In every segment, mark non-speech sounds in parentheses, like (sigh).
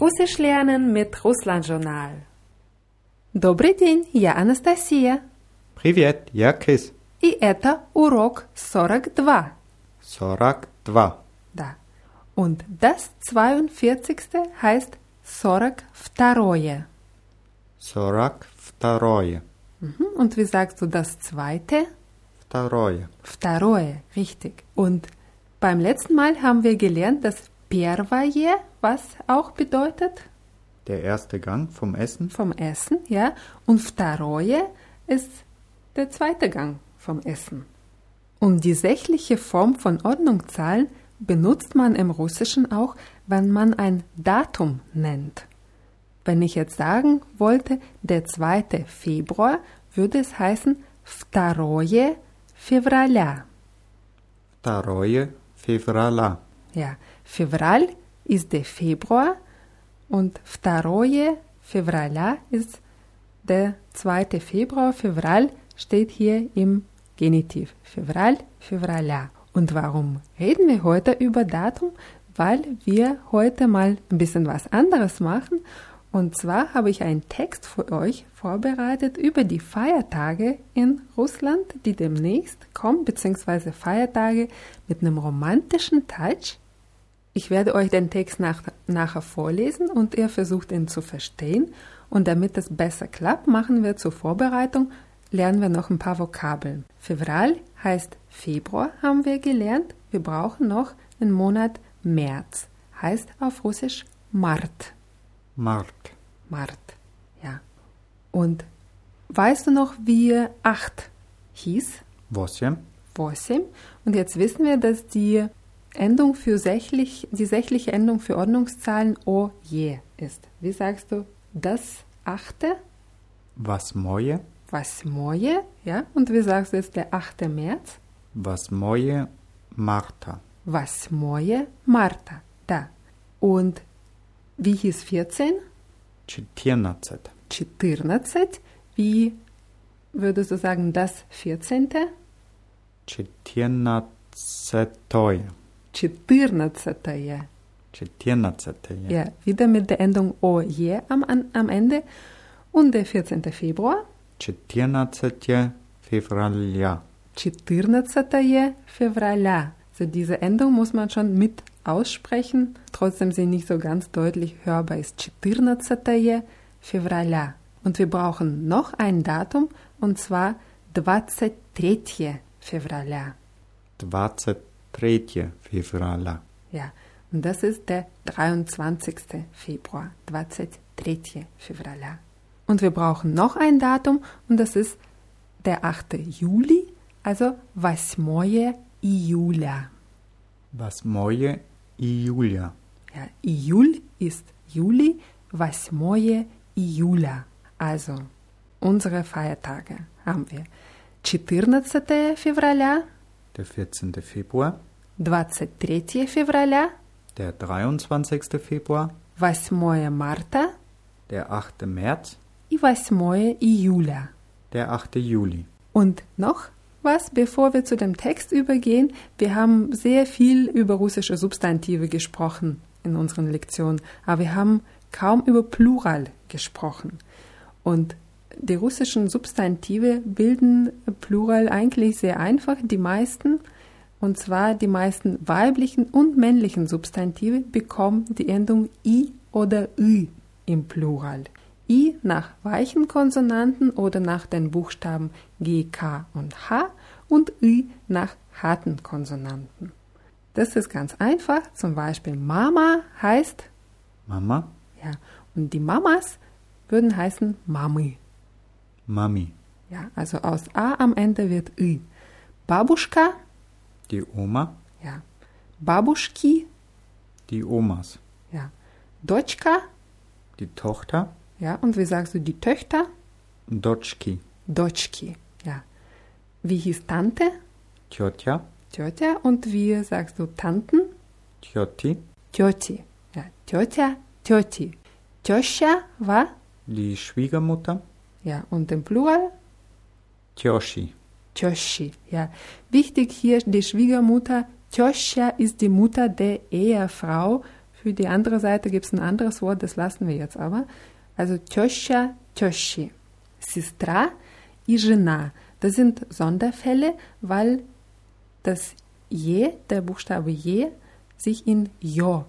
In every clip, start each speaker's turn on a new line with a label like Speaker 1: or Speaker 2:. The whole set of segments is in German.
Speaker 1: Russisch lernen mit Russland-Journal. Добрый день, я Анастасия.
Speaker 2: Привет, я Крис.
Speaker 1: И это урок 42.
Speaker 2: 42.
Speaker 1: Да. Und das 42. heißt 42.
Speaker 2: 42.
Speaker 1: Mhm. Und wie sagst du das zweite?
Speaker 2: Второе.
Speaker 1: Второе, richtig. Und beim letzten Mal haben wir gelernt, dass первое, was auch bedeutet
Speaker 2: Der erste Gang vom Essen.
Speaker 1: vom Essen, ja, und второе ist der zweite Gang vom Essen. Und die sächliche Form von Ordnungszahlen benutzt man im Russischen auch, wenn man ein Datum nennt. Wenn ich jetzt sagen wollte, der 2. Februar, würde es heißen второе февраля.
Speaker 2: Второе февраля.
Speaker 1: Ja, Fevral ist der Februar und 2. Februar ist der 2. Februar. Februar steht hier im Genitiv. Februar, Februar. Und warum reden wir heute über Datum? Weil wir heute mal ein bisschen was anderes machen. Und zwar habe ich einen Text für euch vorbereitet über die Feiertage in Russland, die demnächst kommen, beziehungsweise Feiertage mit einem romantischen Touch. Ich werde euch den Text nach, nachher vorlesen und ihr versucht ihn zu verstehen. Und damit es besser klappt, machen wir zur Vorbereitung, lernen wir noch ein paar Vokabeln. Febral heißt Februar, haben wir gelernt. Wir brauchen noch den Monat März, heißt auf Russisch Mart.
Speaker 2: Март.
Speaker 1: Mart, ja. Und weißt du noch, wie 8 hieß?
Speaker 2: Восемь.
Speaker 1: Восемь. Und jetzt wissen wir, dass die Endung für sächlich, die sächliche Endung für Ordnungszahlen o je ist. Wie sagst du das achte?
Speaker 2: Was
Speaker 1: moje? Was moje, ja. Und wie sagst du jetzt der 8. März?
Speaker 2: Was moje
Speaker 1: Marta. Was moje Marta, da. Und wie hieß 14?
Speaker 2: 14.
Speaker 1: 14. Wie würdest du sagen das 14.?
Speaker 2: 14.
Speaker 1: 14.
Speaker 2: 14. 14.
Speaker 1: Ja, wieder mit der Endung «oje» am, am Ende. Und der 14. Februar.
Speaker 2: 14. Februar.
Speaker 1: 14. Februar. Also diese Endung muss man schon mit aussprechen, trotzdem sie nicht so ganz deutlich hörbar ist. 14. Februar. Und wir brauchen noch ein Datum, und zwar 23. Februar.
Speaker 2: 23. Tretje Februar.
Speaker 1: Ja, und das ist der 23. Februar, 23. Februar. Und wir brauchen noch ein Datum und das ist der 8. Juli, also 8. Iulia.
Speaker 2: 8. Iulia.
Speaker 1: Ja, Iul ist Juli, 8. Iulia. Also unsere Feiertage haben wir 14. Februar,
Speaker 2: Der vierzehnte Februar.
Speaker 1: 23 Fevraля,
Speaker 2: Der dreiundzwanzigste Februar.
Speaker 1: 8 марта
Speaker 2: Der achte März.
Speaker 1: и 8 июля.
Speaker 2: Der achte Juli.
Speaker 1: Und noch was, bevor wir zu dem Text übergehen. Wir haben sehr viel über russische Substantive gesprochen in unseren Lektionen, aber wir haben kaum über Plural gesprochen. Und die russischen Substantive bilden Plural eigentlich sehr einfach, die meisten. Und zwar die meisten weiblichen und männlichen Substantive bekommen die Endung i oder ü im Plural. I nach weichen Konsonanten oder nach den Buchstaben G, K und H und Ü nach harten Konsonanten. Das ist ganz einfach. Zum Beispiel Mama heißt,
Speaker 2: Mama.
Speaker 1: ja, und die Mamas würden heißen Mami.
Speaker 2: Mami.
Speaker 1: Ja, also aus A am Ende wird Ü. Babuschka,
Speaker 2: Die Oma.
Speaker 1: ja. Babuschki,
Speaker 2: Die Omas.
Speaker 1: ja. Dotschka,
Speaker 2: Die Tochter.
Speaker 1: ja. Und wie sagst du die Töchter?
Speaker 2: Dotschki.
Speaker 1: Dotschki, ja. Wie hieß Tante?
Speaker 2: Tjotja.
Speaker 1: Tjotja. Und wie sagst du Tanten?
Speaker 2: Tjoti.
Speaker 1: Tjoti. Ja, Tjotja, Tjoti. Tjoscha war,
Speaker 2: Die Schwiegermutter.
Speaker 1: ja, und im Plural
Speaker 2: Tjoshi.
Speaker 1: Tjoshi. Ja. Wichtig hier die Schwiegermutter. Tjoscha ist die Mutter der Ehefrau Für die andere Seite gibt es ein anderes Wort, das lassen wir jetzt aber. Also теща, тещи. Сестра и жена. Das sind Sonderfälle, weil das je, der Buchstabe je, sich in jo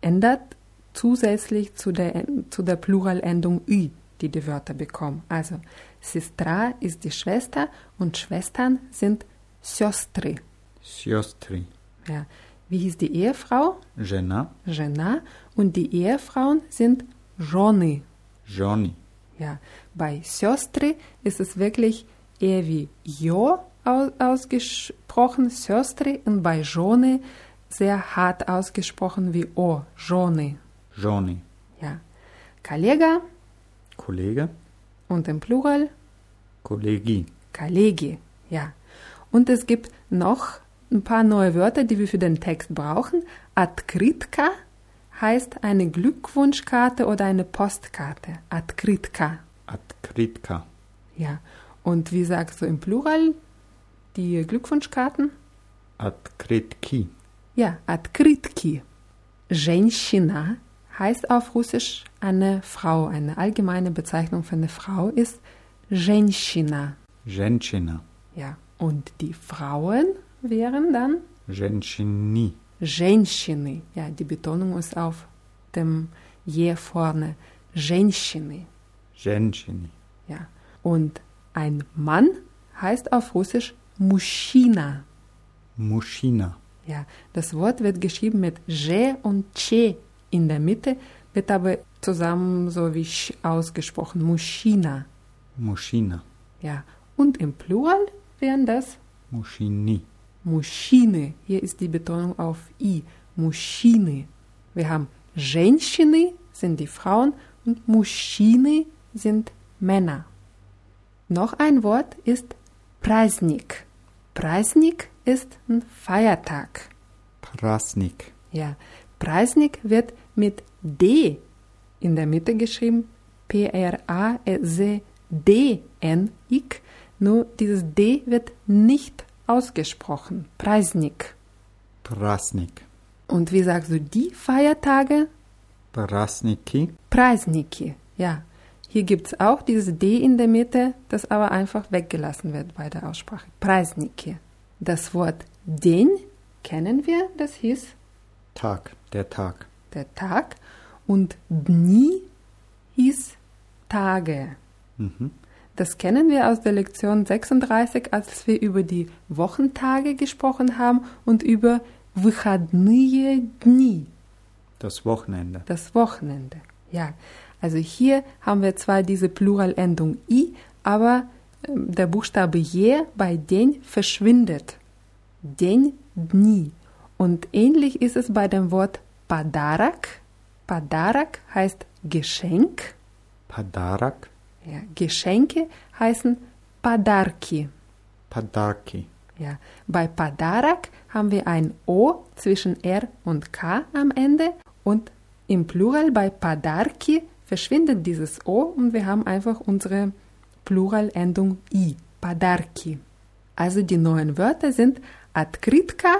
Speaker 1: ändert, zusätzlich zu der, zu der Pluralendung ü, die die Wörter bekommen. Also Sistra ist die Schwester und Schwestern sind Siostri.
Speaker 2: Siostri.
Speaker 1: Ja. Wie hieß die Ehefrau?
Speaker 2: Jena.
Speaker 1: Jena. Und die Ehefrauen sind Joni.
Speaker 2: Joni.
Speaker 1: Ja. Bei Siostri ist es wirklich eher wie Jo ausgesprochen, Siostri. Und bei Joni sehr hart ausgesprochen wie O. Joni.
Speaker 2: Joni.
Speaker 1: Ja. Kollega
Speaker 2: Kollege.
Speaker 1: und im Plural
Speaker 2: Kollegi.
Speaker 1: Kollegi. Ja. Und es gibt noch ein paar neue Wörter, die wir für den Text brauchen. Atkritka heißt eine Glückwunschkarte oder eine Postkarte. Atkritka.
Speaker 2: Atkritka.
Speaker 1: Ja. Und wie sagst du im Plural die Glückwunschkarten?
Speaker 2: Atkritki.
Speaker 1: Ja, Atkritki. Женщина heißt auf Russisch eine Frau. Eine allgemeine Bezeichnung für eine Frau ist Женщина.
Speaker 2: Женщина.
Speaker 1: Ja. Und die Frauen wären dann
Speaker 2: Женщини.
Speaker 1: Женщины. Ja, die Betonung ist auf dem je vorne. Женщины.
Speaker 2: Женщини.
Speaker 1: Ja. Und ein Mann heißt auf Russisch Мужчина.
Speaker 2: Мужчина.
Speaker 1: Ja, das Wort wird geschrieben mit J und Che in der Mitte, wird aber zusammen so wie Sch ausgesprochen. Мужчина.
Speaker 2: Мужчина.
Speaker 1: Ja. Und im Plural wären das
Speaker 2: Мужчини.
Speaker 1: Мужчины. Hier ist die Betonung auf I. Мужчины. Wir haben Женщины sind die Frauen und Мужчины sind Männer. Noch ein Wort ist Праздник. Праздник ist ein Feiertag.
Speaker 2: Праздник.
Speaker 1: Ja, Preisnik wird mit D in der Mitte geschrieben, P-R-A-S-D-N-I-K, nur dieses D wird nicht ausgesprochen. Preisnik.
Speaker 2: Prasnik.
Speaker 1: Und wie sagst du die Feiertage?
Speaker 2: Prasniki.
Speaker 1: Preisniki, ja. Hier gibt es auch dieses D in der Mitte, das aber einfach weggelassen wird bei der Aussprache. Preisniki. Das Wort den kennen wir, das hieß
Speaker 2: Tag. Der Tag.
Speaker 1: der Tag und Dni hieß Tage.
Speaker 2: Mhm.
Speaker 1: Das kennen wir aus der Lektion 36, als wir über die Wochentage gesprochen haben und über выходные дни,
Speaker 2: Das Wochenende.
Speaker 1: das Wochenende. Ja, also hier haben wir zwar diese Pluralendung i, aber ähm, der Buchstabe je bei den verschwindet. Den, dni. Und ähnlich ist es bei dem Wort Padarak. Padarak heißt Geschenk.
Speaker 2: Padarak.
Speaker 1: Ja, Geschenke heißen Padarki.
Speaker 2: Padarki.
Speaker 1: Ja, bei Padarak haben wir ein O zwischen R und K am Ende und im Plural bei Padarki verschwindet dieses O und wir haben einfach unsere Pluralendung I, Padarki. Also die neuen Wörter sind Atkritka,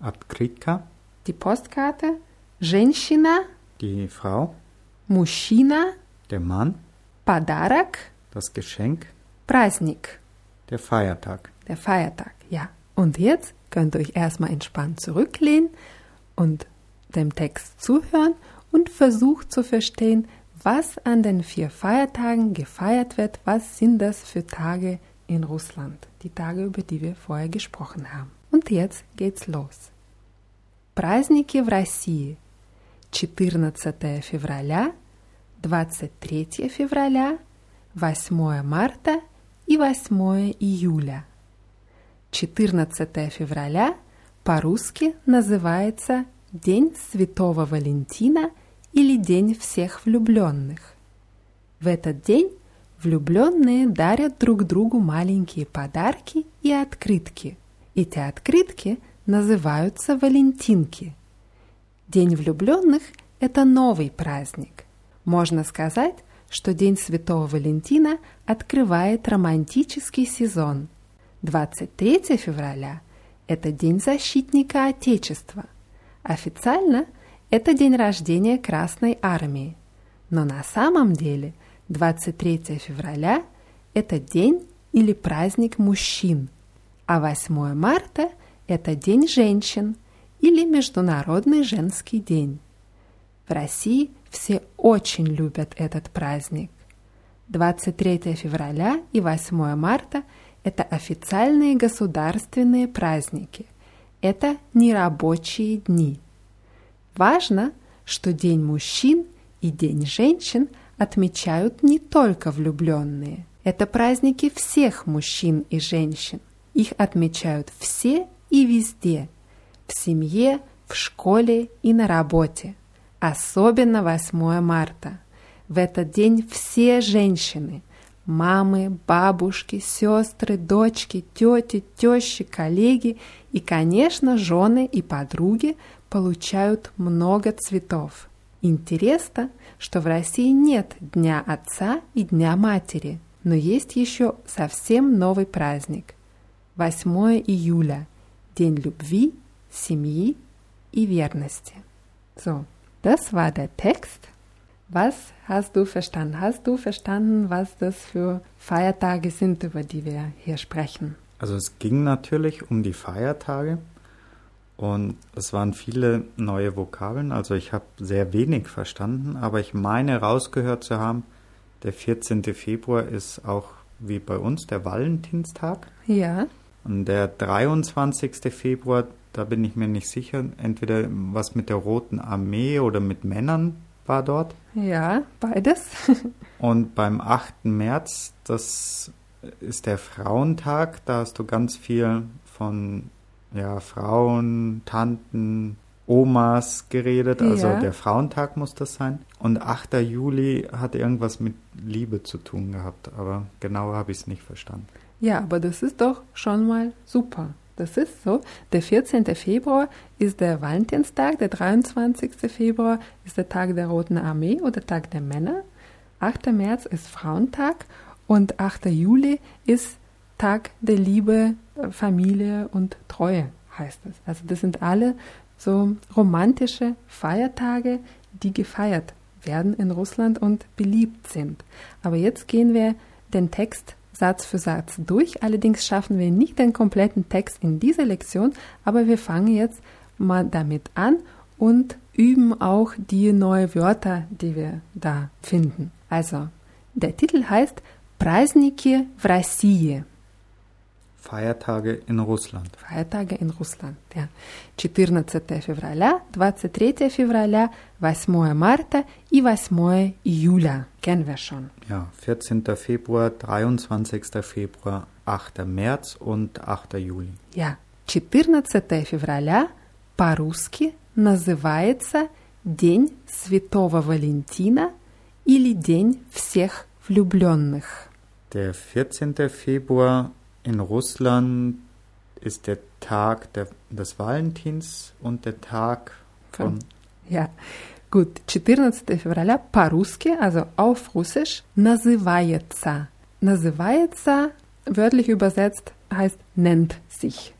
Speaker 2: Atkritka.
Speaker 1: die Postkarte, Женщина,
Speaker 2: Die Frau.
Speaker 1: Мужчина,
Speaker 2: Der Mann.
Speaker 1: Padarak,
Speaker 2: Das Geschenk.
Speaker 1: Праздник.
Speaker 2: Der Feiertag.
Speaker 1: Der Feiertag, ja. Und jetzt könnt ihr euch erstmal entspannt zurücklehnen und dem Text zuhören und versucht zu verstehen, was an den vier Feiertagen gefeiert wird, was sind das für Tage in Russland, die Tage, über die wir vorher gesprochen haben. Und jetzt geht's los. Праздники в России. 14 февраля, 23 февраля, 8 марта и 8 июля. 14 февраля по-русски называется День Святого Валентина или День всех влюбленных. В этот день влюбленные дарят друг другу маленькие подарки и открытки. Эти открытки называются валентинки. День влюбленных – это новый праздник. Можно сказать, что День Святого Валентина открывает романтический сезон. 23 февраля – это День защитника Отечества. Официально это день рождения Красной Армии. Но на самом деле 23 февраля – это день или праздник мужчин, а 8 марта – это день женщин или Международный женский день. В России все очень любят этот праздник. 23 февраля и 8 марта – это официальные государственные праздники. Это нерабочие дни. Важно, что День мужчин и День женщин отмечают не только влюбленные. Это праздники всех мужчин и женщин. Их отмечают все и везде. В семье, в школе и на работе. Особенно 8 марта – в этот день все женщины, мамы, бабушки, сестры, дочки, тети, тещи, коллеги и, конечно, жены и подруги получают много цветов. Интересно, что в России нет Дня Отца и Дня Матери, но есть еще совсем новый праздник – 8 июля – День любви, семьи и верности. So, das war der Text. Was hast du verstanden? Hast du verstanden, was das für Feiertage sind, über die wir hier sprechen?
Speaker 2: Also es ging natürlich um die Feiertage und es waren viele neue Vokabeln. Also ich habe sehr wenig verstanden, aber ich meine rausgehört zu haben, der 14. Februar ist auch wie bei uns der Valentinstag.
Speaker 1: Ja.
Speaker 2: Und der 23. Februar, da bin ich mir nicht sicher, entweder was mit der Roten Armee oder mit Männern war dort.
Speaker 1: Ja, beides. (laughs)
Speaker 2: Und beim 8. März, das ist der Frauentag, da hast du ganz viel von ja, Frauen, Tanten, Omas geredet, also
Speaker 1: Ja.
Speaker 2: der Frauentag muss das sein. Und 8. Juli hat irgendwas mit Liebe zu tun gehabt, aber genauer habe ich es nicht verstanden.
Speaker 1: Ja, aber das ist doch schon mal super. Das ist so. Der 14. Februar ist der Valentinstag, der 23. Februar ist der Tag der Roten Armee oder Tag der Männer. 8. März ist Frauentag und 8. Juli ist Tag der Liebe, äh, Familie und Treue, heißt es. Also das sind alle so romantische Feiertage, die gefeiert werden in Russland und beliebt sind. Aber jetzt gehen wir den Text Satz für Satz durch. Allerdings schaffen wir nicht den kompletten Text in dieser Lektion, aber wir fangen jetzt mal damit an und üben auch die neuen Wörter, die wir da finden. Also, der Titel heißt Праздники в России.
Speaker 2: Feiertage in Russland.
Speaker 1: Feiertage in Russland. Ja. 14 февраля, 23 февраля, 8 марта и 8 июля. Kennen wir schon.
Speaker 2: Ja, 14. Februar, 23. Februar, 8. März und 8. Juli.
Speaker 1: Ja. 14 февраля по-русски называется День Святого Валентина или День всех влюбленных.
Speaker 2: Der 14. Februar in Russland ist der Tag der, des Valentins und der Tag von
Speaker 1: Ja, gut. 14 февраля по-русски, also auf Russisch, называется. Называется, wörtlich übersetzt, heißt nennt sich.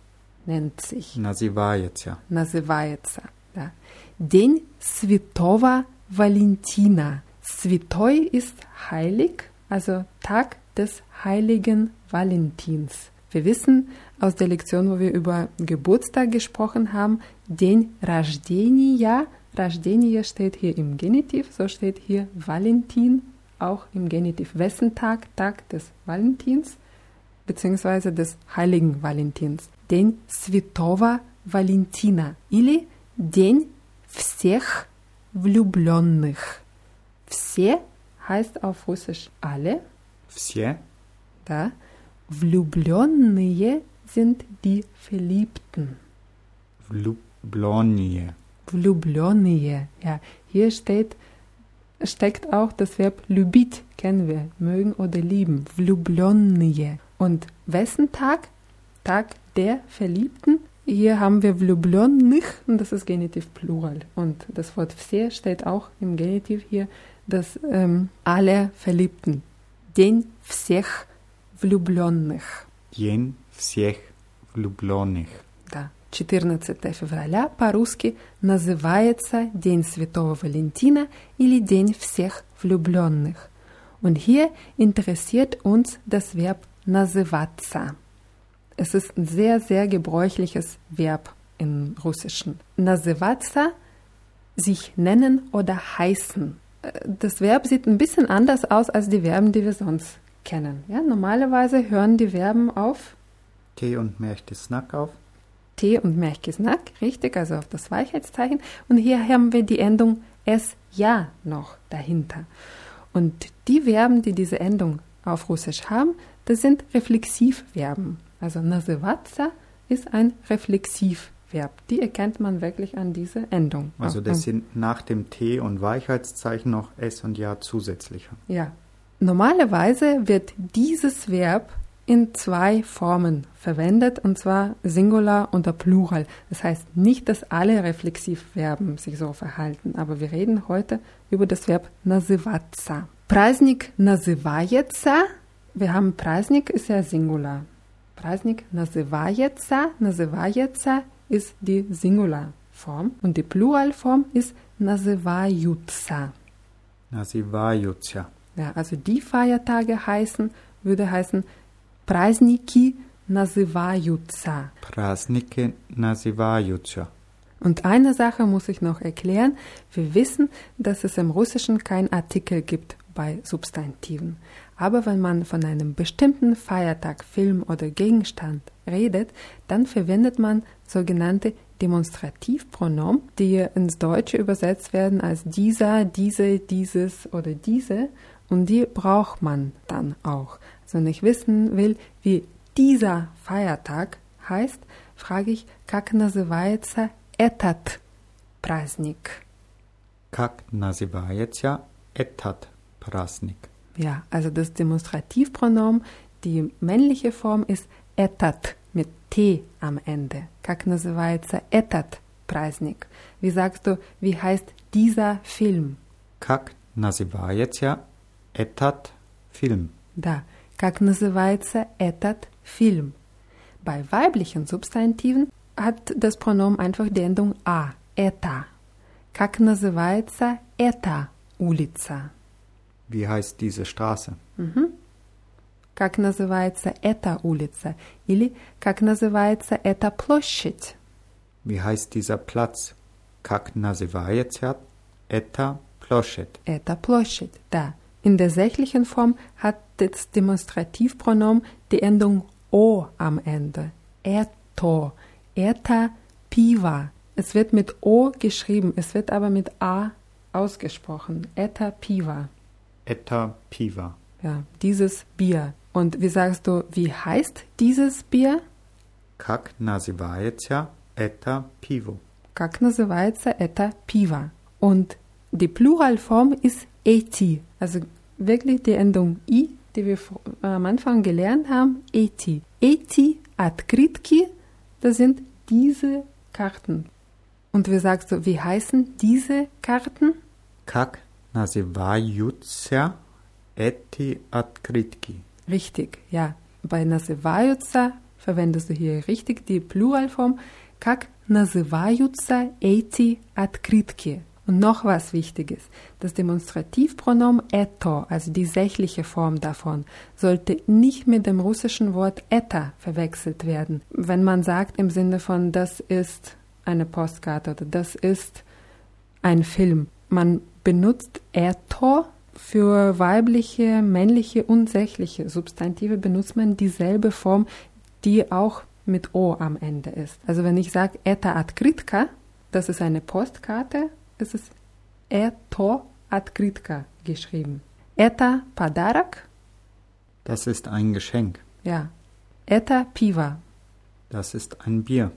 Speaker 1: Nennt sich.
Speaker 2: Na, sie war jetzt ja.
Speaker 1: называется. Да. День Святого Валентина. Святой ist heilig, also Tag des heiligen Valentins. Wir wissen aus der Lektion, wo wir über Geburtstag gesprochen haben, den Rождения. Rождения steht hier im Genitiv, so steht hier Valentin auch im Genitiv. Wessen Tag? Tag des Valentins beziehungsweise des heiligen Valentins. Den Святого Валентина или День всех влюбленных. Все heißt auf Russisch alle,
Speaker 2: Wsie,
Speaker 1: да. Влюбленные sind die Verliebten.
Speaker 2: Vlublonie.
Speaker 1: Влюбленные, ja. Hier steht, steckt auch das Verb любить, kennen wir, mögen oder lieben. Влюбленные. Und wessen Tag? Tag der Verliebten. Hier haben wir влюбленных und das ist Genitiv Plural. Und das Wort все steht auch im Genitiv hier, das ähm, alle Verliebten. День всех влюбленных.
Speaker 2: Jen wsiech vlublonych.
Speaker 1: Да. 14 февраля по-русски называется День Святого Валентина или День всех влюбленных. Und hier interessiert uns das Verb называться. Es ist ein sehr, sehr gebräuchliches Verb im Russischen. Называться, sich nennen oder heißen. das Verb sieht ein bisschen anders aus als die Verben, die wir sonst kennen. Ja, normalerweise hören die Verben auf
Speaker 2: T und Märchtisnack auf.
Speaker 1: T und Märchtisnack, richtig, also auf das Weichheitszeichen. Und hier haben wir die Endung es ja noch dahinter. Und die Verben, die diese Endung auf Russisch haben, das sind Reflexivverben. Also Nasewatsa ist ein Reflexivverb. Die erkennt man wirklich an dieser Endung.
Speaker 2: Also das sind nach dem T und Weichheitszeichen noch S und Ja zusätzlicher.
Speaker 1: Ja. Normalerweise wird dieses Verb in zwei Formen verwendet, und zwar Singular oder Plural. Das heißt nicht, dass alle Reflexivverben sich so verhalten, aber wir reden heute über das Verb называться. Праздник называется. Wir haben Праздник ist ja Singular. Праздник называется. Называется ist die Singularform und die Pluralform ist Nasivayutsa.
Speaker 2: Nasivayutsa.
Speaker 1: Ja, also die Feiertage heißen, würde heißen Prasniki Nasivayutsa.
Speaker 2: Prasniki Nasivayutsa.
Speaker 1: Und eine Sache muss ich noch erklären. Wir wissen, dass es im Russischen kein Artikel gibt bei Substantiven. Aber wenn man von einem bestimmten Feiertag, Film oder Gegenstand redet, dann verwendet man sogenannte Demonstrativpronomen, die ins Deutsche übersetzt werden als dieser, diese, dieses oder diese. Und die braucht man dann auch. Also wenn ich wissen will, wie dieser Feiertag heißt, frage ich, как называется этот праздник?
Speaker 2: Как называется этот праздник?
Speaker 1: Ja, also das Demonstrativpronomen, die männliche Form ist этот mit T am Ende. Как называется этот праздник? Wie sagst du, wie heißt dieser Film?
Speaker 2: Как называется этот фильм?
Speaker 1: Да, как называется этот Film? Bei weiblichen Substantiven hat das Pronomen einfach die Endung a, это. Как называется эта улица?
Speaker 2: Wie heißt diese Straße?
Speaker 1: Mhm. Как называется эта улица? Или как называется эта площадь?
Speaker 2: Wie heißt dieser Platz? Как называется эта площадь?
Speaker 1: Это площадь, да. In der sächlichen Form hat das Demonstrativpronomen die Endung o am Ende. Eto, eta piva. Es wird mit o geschrieben, es wird aber mit a ausgesprochen. Eta piva.
Speaker 2: Eta piva.
Speaker 1: Ja, dieses Bier. Und wie sagst du, wie heißt dieses Bier?
Speaker 2: Как называется это пиво?
Speaker 1: Как называется это пиво? Und die Pluralform ist eti. Also wirklich die Endung i, die wir am Anfang gelernt haben, eti. Eti открытки, das sind diese Karten. Und wie sagst du, wie heißen diese Karten?
Speaker 2: Как называются эти открытки?
Speaker 1: Richtig, ja. Bei называются verwendest du hier richtig die Pluralform. Как называются эти открытки? Und noch was Wichtiges. Das Demonstrativpronomen eto, also die sächliche Form davon, sollte nicht mit dem russischen Wort eta verwechselt werden. Wenn man sagt im Sinne von das ist eine Postkarte oder das ist ein Film. Man benutzt eto für weibliche, männliche und sächliche Substantive benutzt man dieselbe Form, die auch mit O am Ende ist. Also wenn ich sage eta atkritka, das ist eine Postkarte, es ist eto atkritka geschrieben. Eta padarak.
Speaker 2: Das ist ein Geschenk.
Speaker 1: Ja. Eta piva.
Speaker 2: Das ist ein Bier.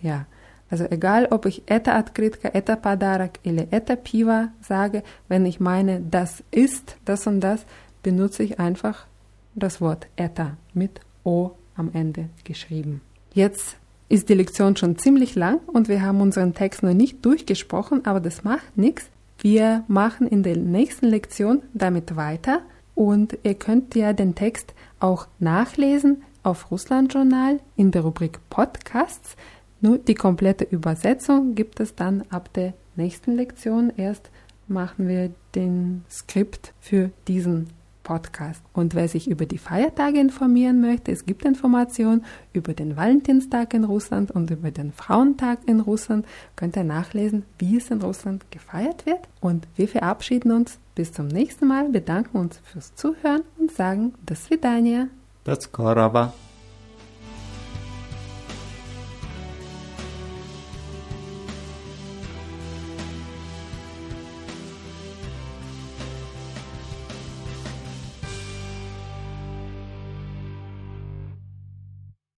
Speaker 1: Ja. Also egal, ob ich eta atkritka, eta padarak oder eta piva sage, wenn ich meine, das ist das und das, benutze ich einfach das Wort eta mit O am Ende geschrieben. Jetzt ist die Lektion schon ziemlich lang und wir haben unseren Text noch nicht durchgesprochen, aber das macht nichts. Wir machen in der nächsten Lektion damit weiter und ihr könnt ja den Text auch nachlesen auf Russland Journal in der Rubrik Podcasts. Nur die komplette Übersetzung gibt es dann ab der nächsten Lektion. Erst machen wir den Skript für diesen Podcast. Und wer sich über die Feiertage informieren möchte, es gibt Informationen über den Valentinstag in Russland und über den Frauentag in Russland. Könnt ihr nachlesen, wie es in Russland gefeiert wird. Und wir verabschieden uns bis zum nächsten Mal, bedanken uns fürs Zuhören und sagen, das Daniel.
Speaker 2: Das Koraba.